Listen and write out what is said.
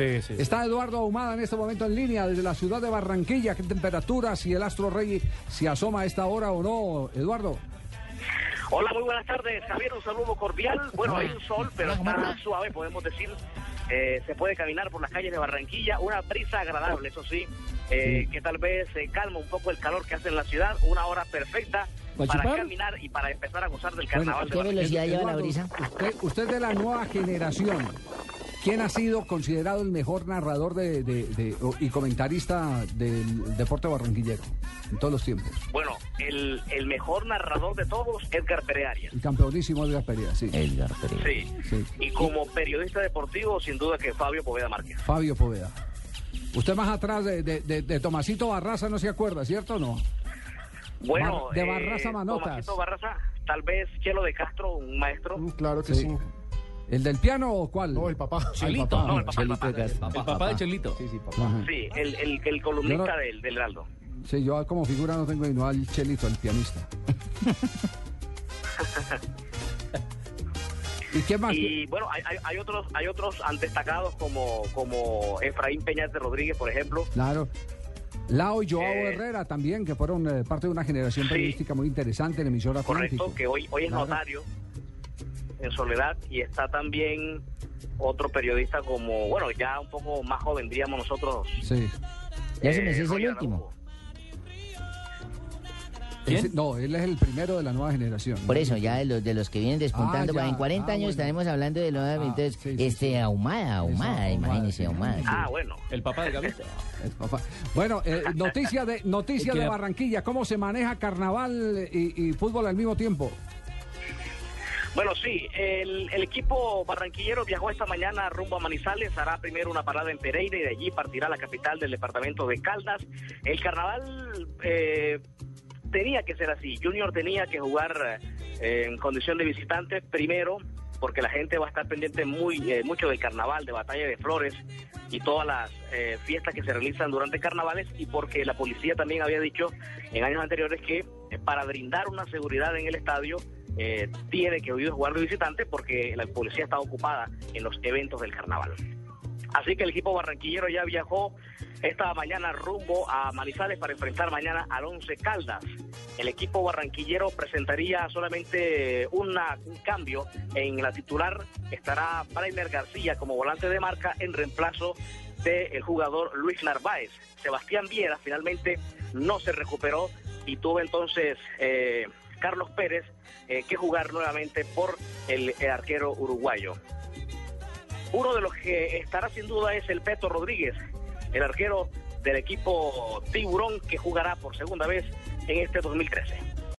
Sí, sí. Está Eduardo Ahumada en este momento en línea desde la ciudad de Barranquilla. ¿Qué temperatura? Si el Astro Rey se asoma a esta hora o no, Eduardo. Hola, muy buenas tardes, Javier, un saludo cordial. Bueno, hay un sol, pero está suave, podemos decir. Eh, se puede caminar por las calles de Barranquilla, una brisa agradable, eso sí, eh, que tal vez eh, calma un poco el calor que hace en la ciudad, una hora perfecta para caminar y para empezar a gozar del carnaval. de ¿Qué velocidad lleva la brisa? Usted, usted de la nueva generación. ¿Quién ha sido considerado el mejor narrador de, de- de- o- y comentarista del deporte barranquillero en todos los tiempos? Bueno, el, el mejor narrador de todos, Edgar Perearias. El campeonísimo Edgar Perea, sí. Edgar Pereira. Sí. Sí. Y como periodista deportivo, sin duda que Fabio Poveda Márquez. Fabio Poveda. Usted más atrás de, de- de- de Tomasito Barraza no se acuerda, ¿cierto o no? Bueno, de Barraza Manotas. Tomasito Barraza, tal vez Chelo de Castro, un maestro. Mm, Claro que Sí. sí. ¿El del piano o cuál? No, el papá. Ah, el Chelito, papá. No, el papá, el papá. de Castro. El papá de Chelito. Sí, sí, papá. Ajá. Sí, el, el, el columnista no- del, del Heraldo. Sí, yo como figura no tengo sino al Chelito, al pianista. ¿Y qué más? Y bueno, hay, hay, otros hay otros destacados como, como Efraín Peñate Rodríguez, por ejemplo. Claro. Lao y Joao Eh, Herrera también, que fueron eh, parte de una generación Sí. periodística muy interesante en emisora Correcto, Atlántico. que hoy, hoy es Claro. notario en Soledad y está también otro periodista como, bueno, ya un poco más joven, diríamos nosotros. Sí. Ya se me eh, hizo el último. No, él es el primero de la nueva generación. Por eso, ya de los, de los que vienen despuntando, Ah, ya. en 40 Ah, años bueno. estaremos hablando de nueva, Ah, entonces, sí, sí, este, sí. ahumada, ahumada, Eso, imagínese, ahumada. Ah, bueno. El papá de papá. Bueno, eh, noticia de noticia de Barranquilla, ¿cómo se maneja carnaval y, y fútbol al mismo tiempo? Bueno, sí, el, equipo barranquillero viajó esta mañana rumbo a Manizales, hará primero una parada en Pereira y de allí partirá a la capital del departamento de Caldas. El carnaval eh, tenía que ser así, Junior tenía que jugar eh, en condición de visitante primero, porque la gente va a estar pendiente muy eh, mucho del carnaval, de Batalla de Flores y todas las eh, fiestas que se realizan durante carnavales y porque la policía también había dicho en años anteriores que eh, para brindar una seguridad en el estadio eh, tiene que jugar de visitante porque la policía está ocupada en los eventos del carnaval. Así que el equipo barranquillero ya viajó esta mañana rumbo a Manizales para enfrentar mañana al Once Caldas. El equipo barranquillero presentaría solamente un cambio en la titular. Estará Brainer García como volante de marca en reemplazo del jugador Luis Narváez. Sebastián Viera finalmente no se recuperó y tuvo entonces eh, Carlos Pérez eh, que jugar nuevamente por el, el arquero uruguayo. Uno de los que estará sin duda es el Peto Rodríguez, el arquero del equipo Tiburón que jugará por segunda vez en este 2013.